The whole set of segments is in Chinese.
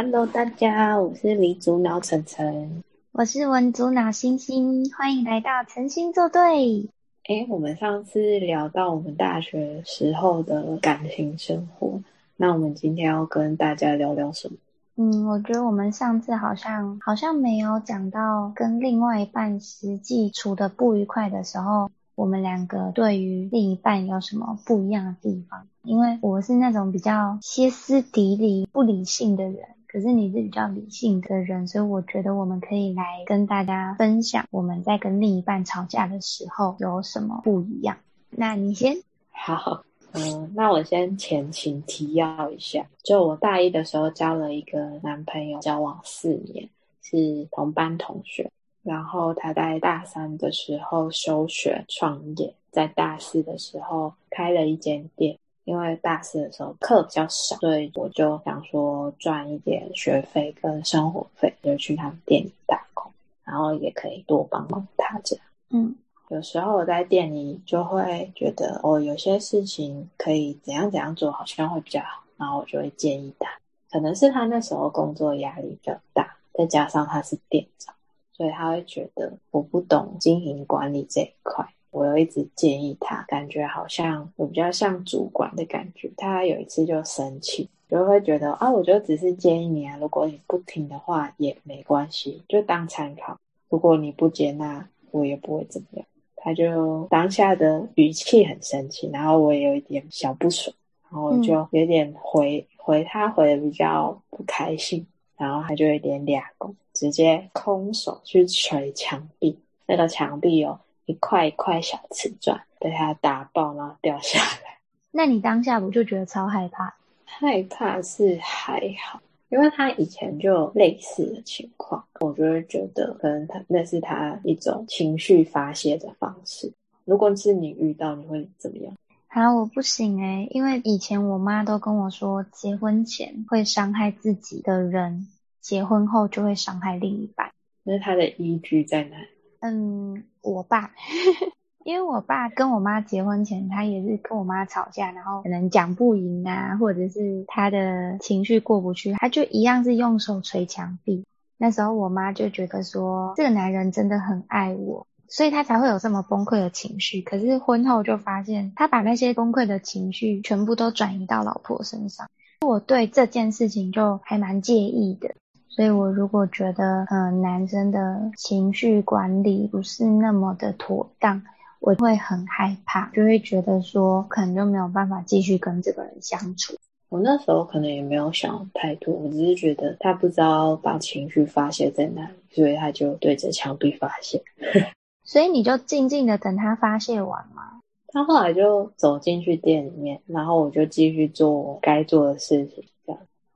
Hello，大家好，我是理组脑晨晨，我是文组脑星星，欢迎来到晨星作对。哎，我们上次聊到我们大学时候的感情生活，那我们今天要跟大家聊聊什么？嗯，我觉得我们上次好像好像没有讲到跟另外一半实际处的不愉快的时候。我们两个对于另一半有什么不一样的地方？因为我是那种比较歇斯底里、不理性的人，可是你是比较理性的人，所以我觉得我们可以来跟大家分享我们在跟另一半吵架的时候有什么不一样。那你先。好，嗯，那我先前情提要一下，就我大一的时候交了一个男朋友，交往四年，是同班同学。然后他在大三的时候休学创业，在大四的时候开了一间店。因为大四的时候课比较少，所以我就想说赚一点学费跟生活费，就去他们店里打工，然后也可以多帮帮他这样。嗯，有时候我在店里就会觉得，哦，有些事情可以怎样怎样做好像会比较好，然后我就会建议他。可能是他那时候工作压力比较大，再加上他是店长。所以他会觉得我不懂经营管理这一块，我又一直建议他，感觉好像我比较像主管的感觉。他有一次就生气，就会觉得啊，我就只是建议你啊，如果你不听的话也没关系，就当参考。如果你不接纳，我也不会怎么样。他就当下的语气很生气，然后我也有一点小不爽，然后就有点回、嗯、回他回的比较不开心。然后他就有点俩拱，直接空手去捶墙壁，那个墙壁有一块一块小瓷砖被他打爆，然后掉下来。那你当下不就觉得超害怕？害怕是还好，因为他以前就有类似的情况，我就会觉得可能他那是他一种情绪发泄的方式。如果是你遇到，你会怎么样？啊，我不行诶，因为以前我妈都跟我说，结婚前会伤害自己的人，结婚后就会伤害另一半。那他的依据在哪？嗯，我爸，因为我爸跟我妈结婚前，他也是跟我妈吵架，然后可能讲不赢啊，或者是他的情绪过不去，他就一样是用手捶墙壁。那时候我妈就觉得说，这个男人真的很爱我。所以他才会有这么崩溃的情绪。可是婚后就发现，他把那些崩溃的情绪全部都转移到老婆身上。我对这件事情就还蛮介意的。所以我如果觉得，嗯、呃，男生的情绪管理不是那么的妥当，我会很害怕，就会觉得说，可能就没有办法继续跟这个人相处。我那时候可能也没有想太多，我只是觉得他不知道把情绪发泄在哪里，所以他就对着墙壁发泄。所以你就静静的等他发泄完吗？他后来就走进去店里面，然后我就继续做该做的事情。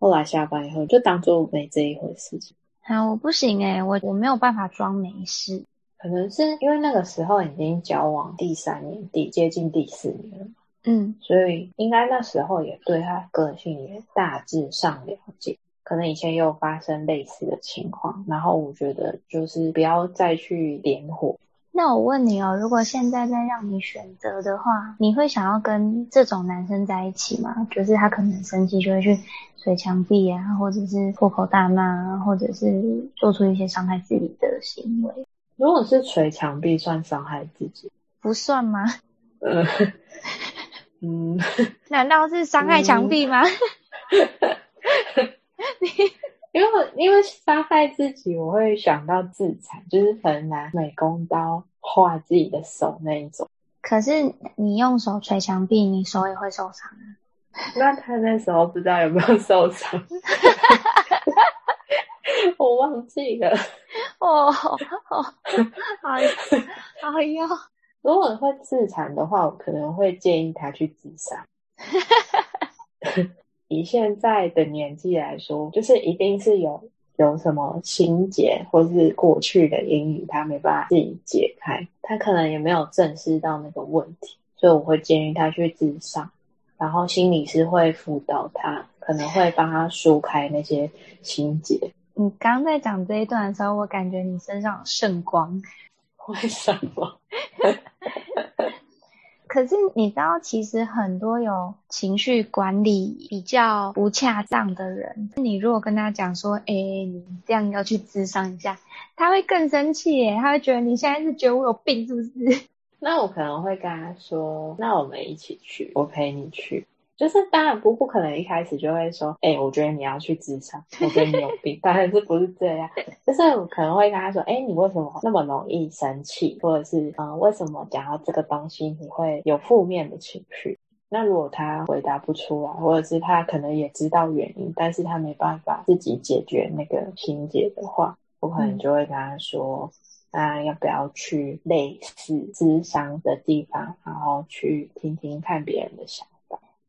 后来下班以后就当做没这一回事情。好，我不行诶，我我没有办法装没事。可能是因为那个时候已经交往第三年，第接近第四年了。嗯，所以应该那时候也对他个性也大致上了解。可能以前也有发生类似的情况，然后我觉得就是不要再去点火。那我问你哦，如果现在再让你选择的话，你会想要跟这种男生在一起吗？就是他可能生气就会去捶墙壁啊，或者是破口大骂啊，或者是做出一些伤害自己的行为。如果是捶墙壁，算伤害自己？不算吗？呃，嗯，难道是伤害墙壁吗？嗯、你。因为因为伤害自己，我会想到自残，就是可能拿美工刀划自己的手那一种。可是你用手捶墙壁，你手也会受伤啊。那他那时候不知道有没有受伤？我忘记了。哦，好，好，好哟。如果会自残的话，我可能会建议他去自杀。以现在的年纪来说，就是一定是有有什么情节或是过去的阴影，他没办法自己解开，他可能也没有正视到那个问题，所以我会建议他去自上，然后心理师会辅导他，可能会帮他疏开那些情节。你刚在讲这一段的时候，我感觉你身上有圣光，为什么？可是你知道，其实很多有情绪管理比较不恰当的人，你如果跟他讲说，哎，你这样要去咨商一下，他会更生气耶，他会觉得你现在是觉得我有病是不是？那我可能会跟他说，那我们一起去，我陪你去。就是当然不不可能一开始就会说，哎、欸，我觉得你要去咨商，我觉得你有病，当然是不是这样。就是我可能会跟他说，哎、欸，你为什么那么容易生气，或者是嗯，为什么讲到这个东西你会有负面的情绪？那如果他回答不出来，或者是他可能也知道原因，但是他没办法自己解决那个情节的话，我可能就会跟他说，那、嗯、要不要去类似咨商的地方，然后去听听看别人的想法。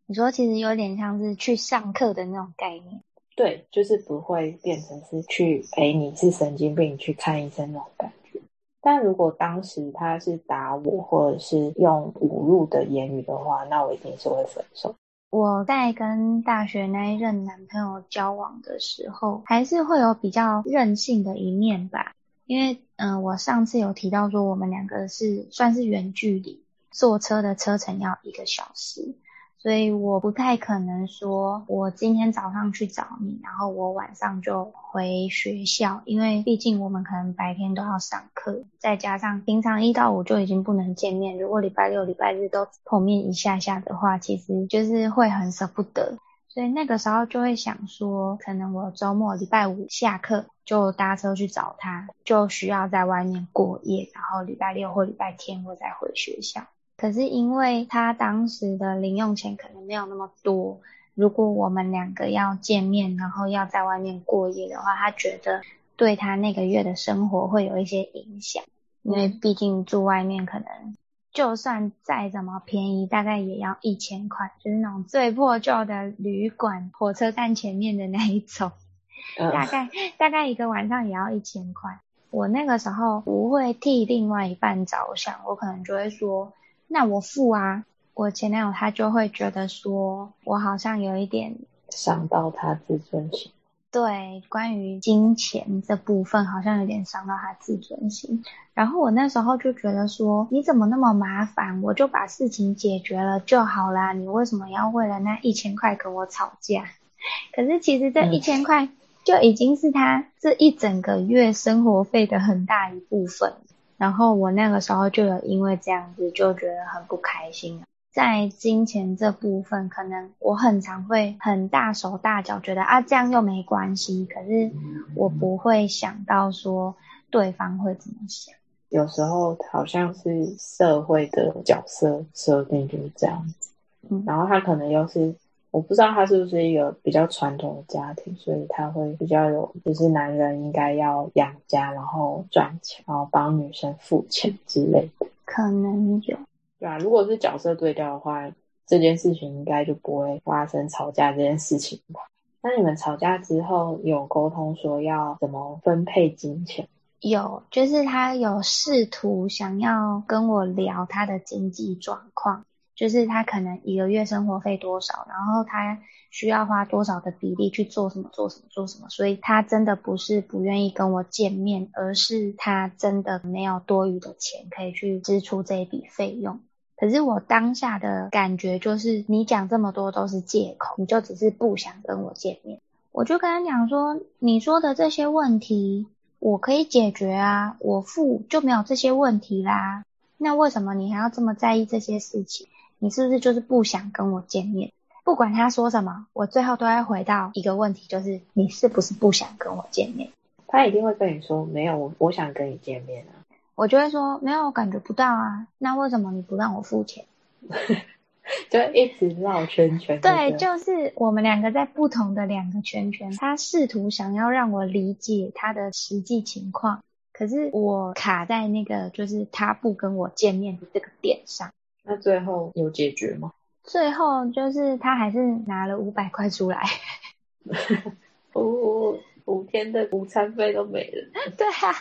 你说其实有点像是去上课的那种概念，对，就是不会变成是去哎，你是神经病去看医生那种感觉。但如果当时他是打我，或者是用侮辱的言语的话，那我一定是会分手。我在跟大学那一任男朋友交往的时候，还是会有比较任性的一面吧。因为嗯、呃，我上次有提到说，我们两个是算是远距离，坐车的车程要一个小时。所以我不太可能说，我今天早上去找你，然后我晚上就回学校，因为毕竟我们可能白天都要上课，再加上平常一到五就已经不能见面，如果礼拜六、礼拜日都碰面一下下的话，其实就是会很舍不得。所以那个时候就会想说，可能我周末礼拜五下课就搭车去找他，就需要在外面过夜，然后礼拜六或礼拜天我再回学校。可是因为他当时的零用钱可能没有那么多，如果我们两个要见面，然后要在外面过夜的话，他觉得对他那个月的生活会有一些影响。因为毕竟住外面可能就算再怎么便宜，大概也要一千块，就是那种最破旧的旅馆，火车站前面的那一种，大概大概一个晚上也要一千块。我那个时候不会替另外一半着想，我可能就会说。那我付啊，我前男友他就会觉得说，我好像有一点伤到他自尊心。对，关于金钱这部分，好像有点伤到他自尊心。然后我那时候就觉得说，你怎么那么麻烦？我就把事情解决了就好啦，你为什么要为了那一千块跟我吵架？可是其实这一千块就已经是他这一整个月生活费的很大一部分。然后我那个时候就有因为这样子就觉得很不开心，在金钱这部分，可能我很常会很大手大脚，觉得啊这样又没关系，可是我不会想到说对方会怎么想。有时候好像是社会的角色设定就是这样子，嗯，然后他可能又是。我不知道他是不是一个比较传统的家庭，所以他会比较有，就是男人应该要养家，然后赚钱，然后帮女生付钱之类的。可能有。对啊，如果是角色对调的话，这件事情应该就不会发生吵架这件事情吧？那你们吵架之后有沟通说要怎么分配金钱？有，就是他有试图想要跟我聊他的经济状况。就是他可能一个月生活费多少，然后他需要花多少的比例去做什么做什么做什么，所以他真的不是不愿意跟我见面，而是他真的没有多余的钱可以去支出这一笔费用。可是我当下的感觉就是，你讲这么多都是借口，你就只是不想跟我见面。我就跟他讲说，你说的这些问题我可以解决啊，我付就没有这些问题啦。那为什么你还要这么在意这些事情？你是不是就是不想跟我见面？不管他说什么，我最后都会回到一个问题，就是你是不是不想跟我见面？他一定会跟你说没有，我我想跟你见面啊。我就会说没有，我感觉不到啊。那为什么你不让我付钱？就一直绕圈圈。对，就是我们两个在不同的两个圈圈。他试图想要让我理解他的实际情况，可是我卡在那个就是他不跟我见面的这个点上。那最后有解决吗？最后就是他还是拿了五百块出来，五五天的午餐费都没了。对啊，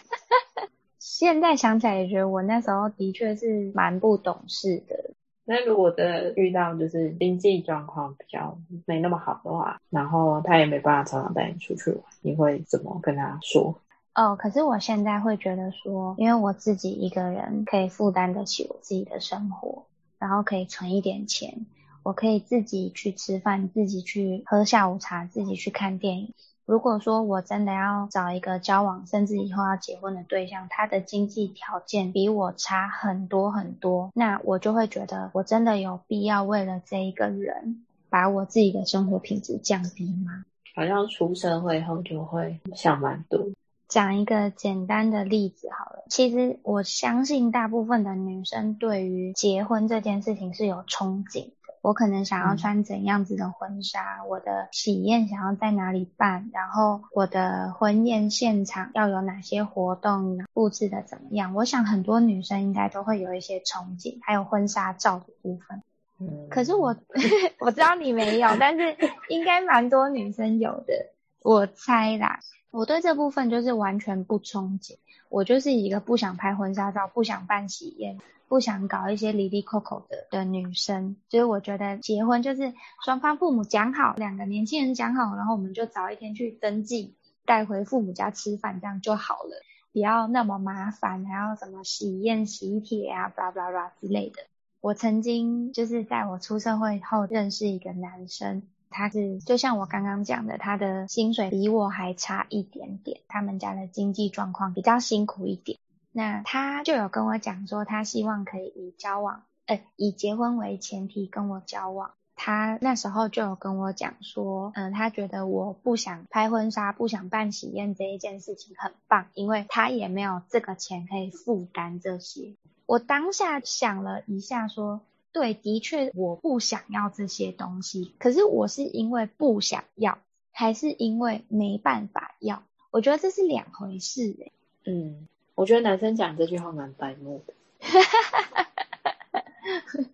现在想起来也觉得我那时候的确是蛮不懂事的。那如果真的遇到就是经济状况比较没那么好的话，然后他也没办法常常带你出去玩，你会怎么跟他说？哦，可是我现在会觉得说，因为我自己一个人可以负担得起我自己的生活。然后可以存一点钱，我可以自己去吃饭，自己去喝下午茶，自己去看电影。如果说我真的要找一个交往，甚至以后要结婚的对象，他的经济条件比我差很多很多，那我就会觉得我真的有必要为了这一个人，把我自己的生活品质降低吗？好像出社会后就会想蛮多。讲一个简单的例子好了，其实我相信大部分的女生对于结婚这件事情是有憧憬的。我可能想要穿怎样子的婚纱，嗯、我的喜宴想要在哪里办，然后我的婚宴现场要有哪些活动，布置的怎么样？我想很多女生应该都会有一些憧憬，还有婚纱照的部分。嗯，可是我 我知道你没有，但是应该蛮多女生有的，我猜啦。我对这部分就是完全不憧憬，我就是一个不想拍婚纱照、不想办喜宴。不想搞一些离离扣扣的的女生，所以我觉得结婚就是双方父母讲好，两个年轻人讲好，然后我们就早一天去登记，带回父母家吃饭，这样就好了，不要那么麻烦，还要什么喜宴喜帖啊，巴拉巴拉之类的。我曾经就是在我出社会后认识一个男生，他是就像我刚刚讲的，他的薪水比我还差一点点，他们家的经济状况比较辛苦一点。那他就有跟我讲说，他希望可以以交往，呃，以结婚为前提跟我交往。他那时候就有跟我讲说，嗯、呃，他觉得我不想拍婚纱，不想办喜宴这一件事情很棒，因为他也没有这个钱可以负担这些。我当下想了一下说，对，的确我不想要这些东西，可是我是因为不想要，还是因为没办法要？我觉得这是两回事诶、欸。嗯。我觉得男生讲这句话蛮白目的。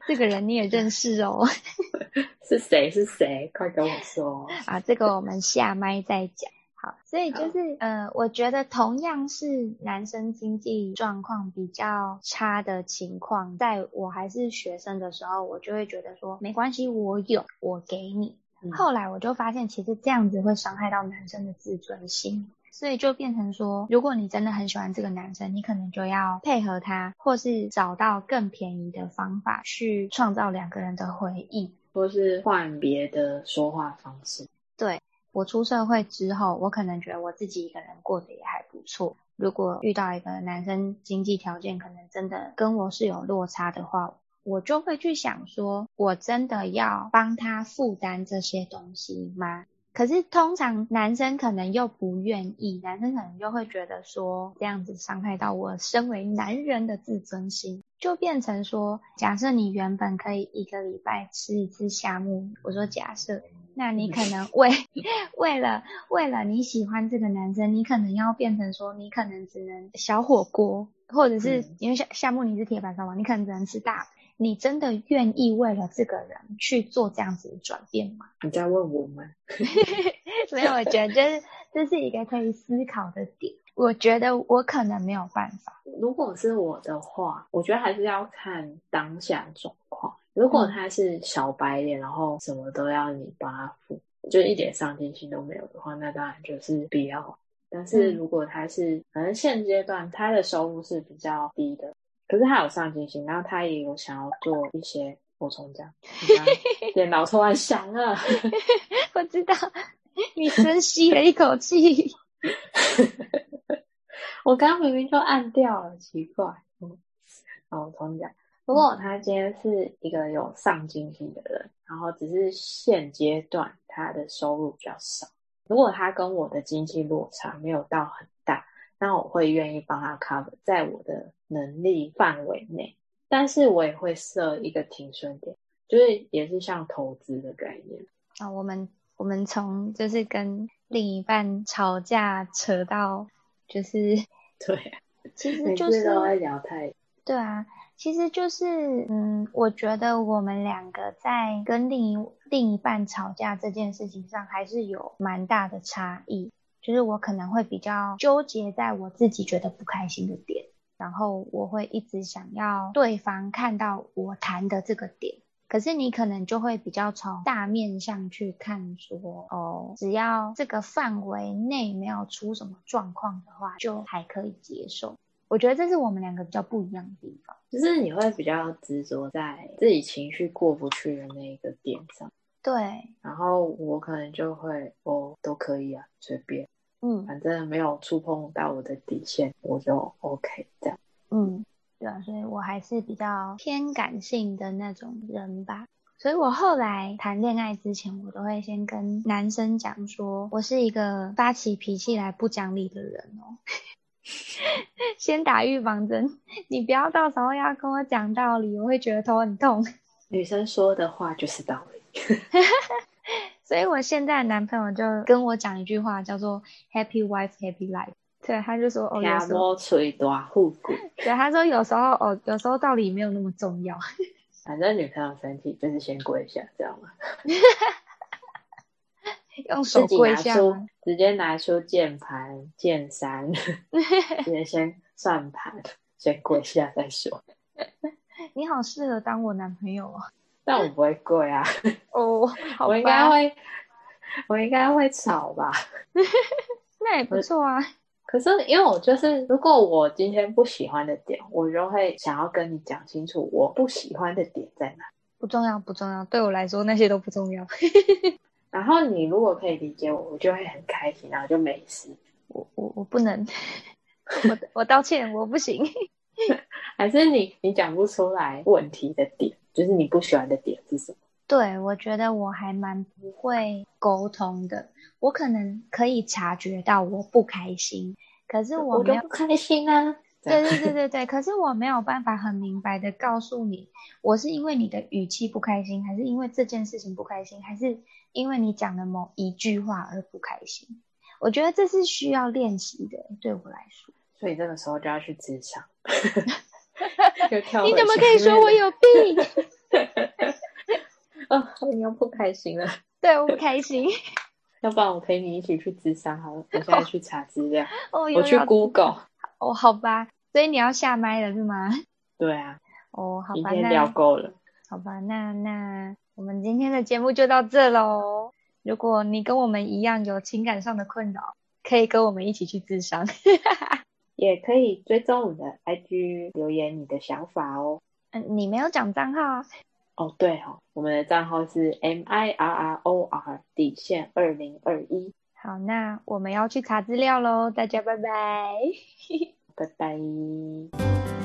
这个人你也认识哦？是谁？是谁？快跟我说。啊，这个我们下麦再讲。好，所以就是呃，我觉得同样是男生经济状况比较差的情况，在我还是学生的时候，我就会觉得说没关系，我有，我给你。嗯。后来我就发现，其实这样子会伤害到男生的自尊心。所以就变成说，如果你真的很喜欢这个男生，你可能就要配合他，或是找到更便宜的方法去创造两个人的回忆，或是换别的说话方式。对，我出社会之后，我可能觉得我自己一个人过得也还不错。如果遇到一个男生经济条件可能真的跟我是有落差的话，我就会去想说，我真的要帮他负担这些东西吗？可是通常男生可能又不愿意，男生可能又会觉得说这样子伤害到我身为男人的自尊心，就变成说，假设你原本可以一个礼拜吃一次虾木，我说假设，那你可能为 为了为了你喜欢这个男生，你可能要变成说，你可能只能小火锅，或者是因为夏夏木你是铁板烧嘛，你可能只能吃大。你真的愿意为了这个人去做这样子的转变吗？你在问我吗？没有我觉得这是这是一个可以思考的点。我觉得我可能没有办法。如果是我的话，我觉得还是要看当下状况。如果他是小白脸，然后什么都要你帮他付，就一点上进心都没有的话，那当然就是必要。但是如果他是，反正现阶段他的收入是比较低的。可是他有上进心，然后他也有想要做一些补充，这样，电脑突然响了，我知道，你深吸了一口气，我刚刚明明就按掉了，奇怪。嗯，好，我重讲。如果他今天是一个有上进心的人，然后只是现阶段他的收入比较少，如果他跟我的经济落差没有到很大，那我会愿意帮他 cover 在我的能力范围内，但是我也会设一个停损点，就是也是像投资的概念啊。我们我们从就是跟另一半吵架扯到就是对，其实就是聊太对啊，其实就是嗯，我觉得我们两个在跟另一另一半吵架这件事情上还是有蛮大的差异。就是我可能会比较纠结在我自己觉得不开心的点，然后我会一直想要对方看到我谈的这个点，可是你可能就会比较从大面向去看说，哦，只要这个范围内没有出什么状况的话，就还可以接受。我觉得这是我们两个比较不一样的地方。就是你会比较执着在自己情绪过不去的那一个点上。对，然后我可能就会哦，都可以啊，随便，嗯，反正没有触碰到我的底线，我就 OK 这样。嗯，对啊，所以我还是比较偏感性的那种人吧。所以我后来谈恋爱之前，我都会先跟男生讲说，我是一个发起脾气来不讲理的人哦。先打预防针，你不要到时候要跟我讲道理，我会觉得头很痛。女生说的话就是道理。所以我现在的男朋友就跟我讲一句话，叫做 “Happy wife, happy life”。对，他就说：“哦，有时候吹大护骨。”对，他说有时候哦，有时候道理没有那么重要。反正女朋友生气就是先跪下，这样吗？用手跪下，直接拿出键盘、键三，直接先算盘，先跪下再说。你好，适合当我男朋友哦。但我不会跪啊！哦，我应该会，我应该会吵吧？那也不错啊。可是因为我就是，如果我今天不喜欢的点，我就会想要跟你讲清楚，我不喜欢的点在哪。不重要，不重要，对我来说那些都不重要。然后你如果可以理解我，我就会很开心，然后就没事。我我我不能，我我道歉，我不行。还是你你讲不出来问题的点？就是你不喜欢的点是什么？对，我觉得我还蛮不会沟通的。我可能可以察觉到我不开心，可是我没有我不开心啊。对对对 对对，可是我没有办法很明白的告诉你，我是因为你的语气不开心，还是因为这件事情不开心，还是因为你讲的某一句话而不开心？我觉得这是需要练习的，对我来说。所以这个时候就要去咨商。你怎么可以说我有病？哦，你又不开心了。对，我不开心。要不然我陪你一起去咨商好了。我现在去查资料。哦，我去 Google。哦，好吧。所以你要下麦了是吗？对啊。哦，好吧。今天聊够了。好吧，那那我们今天的节目就到这喽。如果你跟我们一样有情感上的困扰，可以跟我们一起去咨商。也可以追踪我们的 IG 留言你的想法哦。嗯，你没有讲账号啊？哦，对哦，我们的账号是 M I R R O R 底线二零二一。好，那我们要去查资料喽，大家拜拜。拜拜。